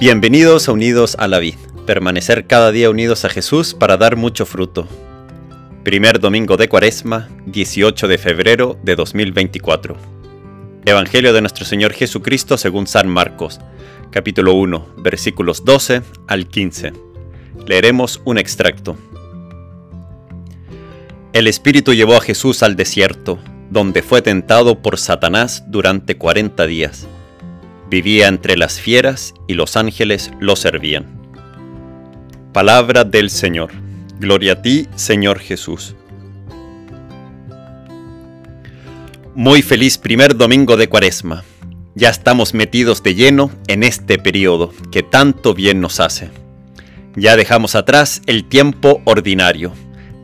Bienvenidos a Unidos a la Vid, permanecer cada día unidos a Jesús para dar mucho fruto. Primer domingo de Cuaresma, 18 de febrero de 2024. Evangelio de nuestro Señor Jesucristo según San Marcos, capítulo 1, versículos 12 al 15. Leeremos un extracto. El Espíritu llevó a Jesús al desierto, donde fue tentado por Satanás durante 40 días. Vivía entre las fieras y los ángeles lo servían. Palabra del Señor. Gloria a ti, Señor Jesús. Muy feliz primer domingo de Cuaresma. Ya estamos metidos de lleno en este periodo que tanto bien nos hace. Ya dejamos atrás el tiempo ordinario,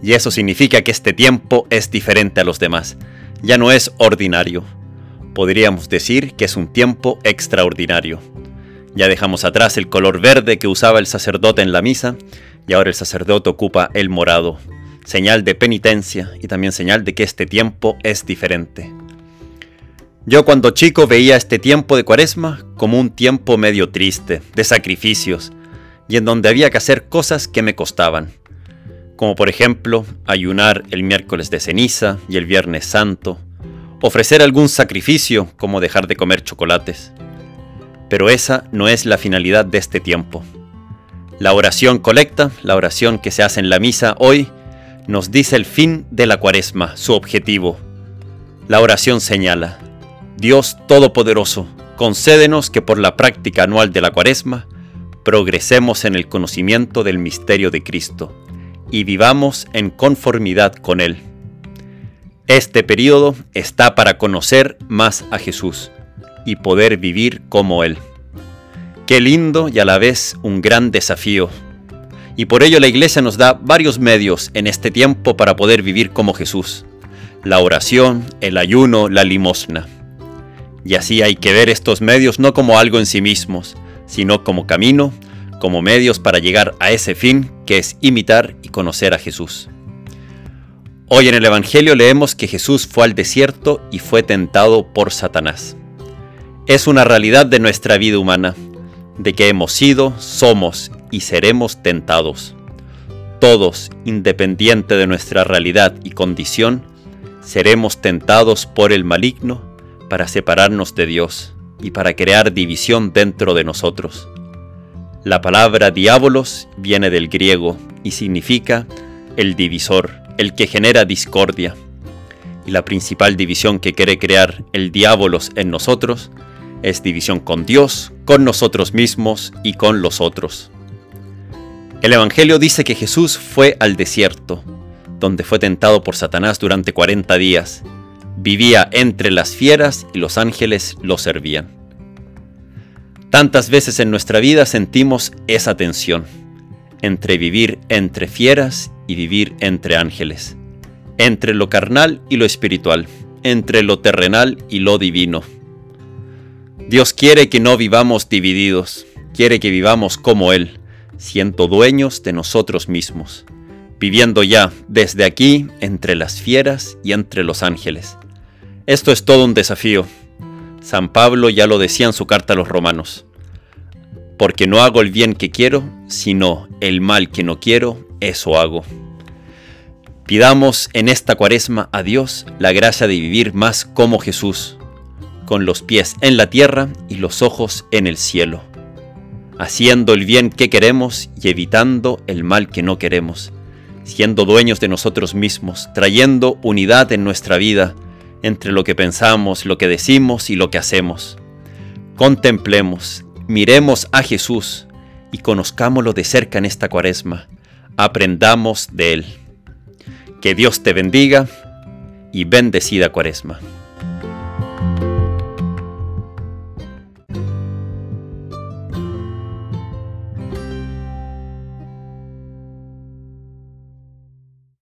y eso significa que este tiempo es diferente a los demás. Ya no es ordinario. Podríamos decir que es un tiempo extraordinario. Ya dejamos atrás el color verde que usaba el sacerdote en la misa, y ahora el sacerdote ocupa el morado, señal de penitencia y también señal de que este tiempo es diferente. Yo cuando chico veía este tiempo de cuaresma como un tiempo medio triste, de sacrificios, y en donde había que hacer cosas que me costaban, como por ejemplo ayunar el miércoles de ceniza y el viernes santo, ofrecer algún sacrificio como dejar de comer chocolates. Pero esa no es la finalidad de este tiempo. La oración colecta, la oración que se hace en la misa hoy, nos dice el fin de la cuaresma, su objetivo. La oración señala, Dios Todopoderoso, concédenos que por la práctica anual de la Cuaresma progresemos en el conocimiento del misterio de Cristo y vivamos en conformidad con Él. Este periodo está para conocer más a Jesús y poder vivir como Él. Qué lindo y a la vez un gran desafío. Y por ello la Iglesia nos da varios medios en este tiempo para poder vivir como Jesús. La oración, el ayuno, la limosna. Y así hay que ver estos medios no como algo en sí mismos, sino como camino, como medios para llegar a ese fin que es imitar y conocer a Jesús. Hoy en el Evangelio leemos que Jesús fue al desierto y fue tentado por Satanás. Es una realidad de nuestra vida humana, de que hemos sido, somos y seremos tentados. Todos, independiente de nuestra realidad y condición, seremos tentados por el maligno para separarnos de Dios y para crear división dentro de nosotros. La palabra diabolos viene del griego y significa el divisor, el que genera discordia. Y la principal división que quiere crear el diabolos en nosotros es división con Dios, con nosotros mismos y con los otros. El Evangelio dice que Jesús fue al desierto, donde fue tentado por Satanás durante 40 días Vivía entre las fieras y los ángeles lo servían. Tantas veces en nuestra vida sentimos esa tensión entre vivir entre fieras y vivir entre ángeles, entre lo carnal y lo espiritual, entre lo terrenal y lo divino. Dios quiere que no vivamos divididos, quiere que vivamos como Él, siendo dueños de nosotros mismos, viviendo ya desde aquí entre las fieras y entre los ángeles, esto es todo un desafío. San Pablo ya lo decía en su carta a los romanos. Porque no hago el bien que quiero, sino el mal que no quiero, eso hago. Pidamos en esta cuaresma a Dios la gracia de vivir más como Jesús, con los pies en la tierra y los ojos en el cielo, haciendo el bien que queremos y evitando el mal que no queremos, siendo dueños de nosotros mismos, trayendo unidad en nuestra vida, entre lo que pensamos, lo que decimos y lo que hacemos. Contemplemos, miremos a Jesús y conozcámoslo de cerca en esta cuaresma. Aprendamos de Él. Que Dios te bendiga y bendecida cuaresma.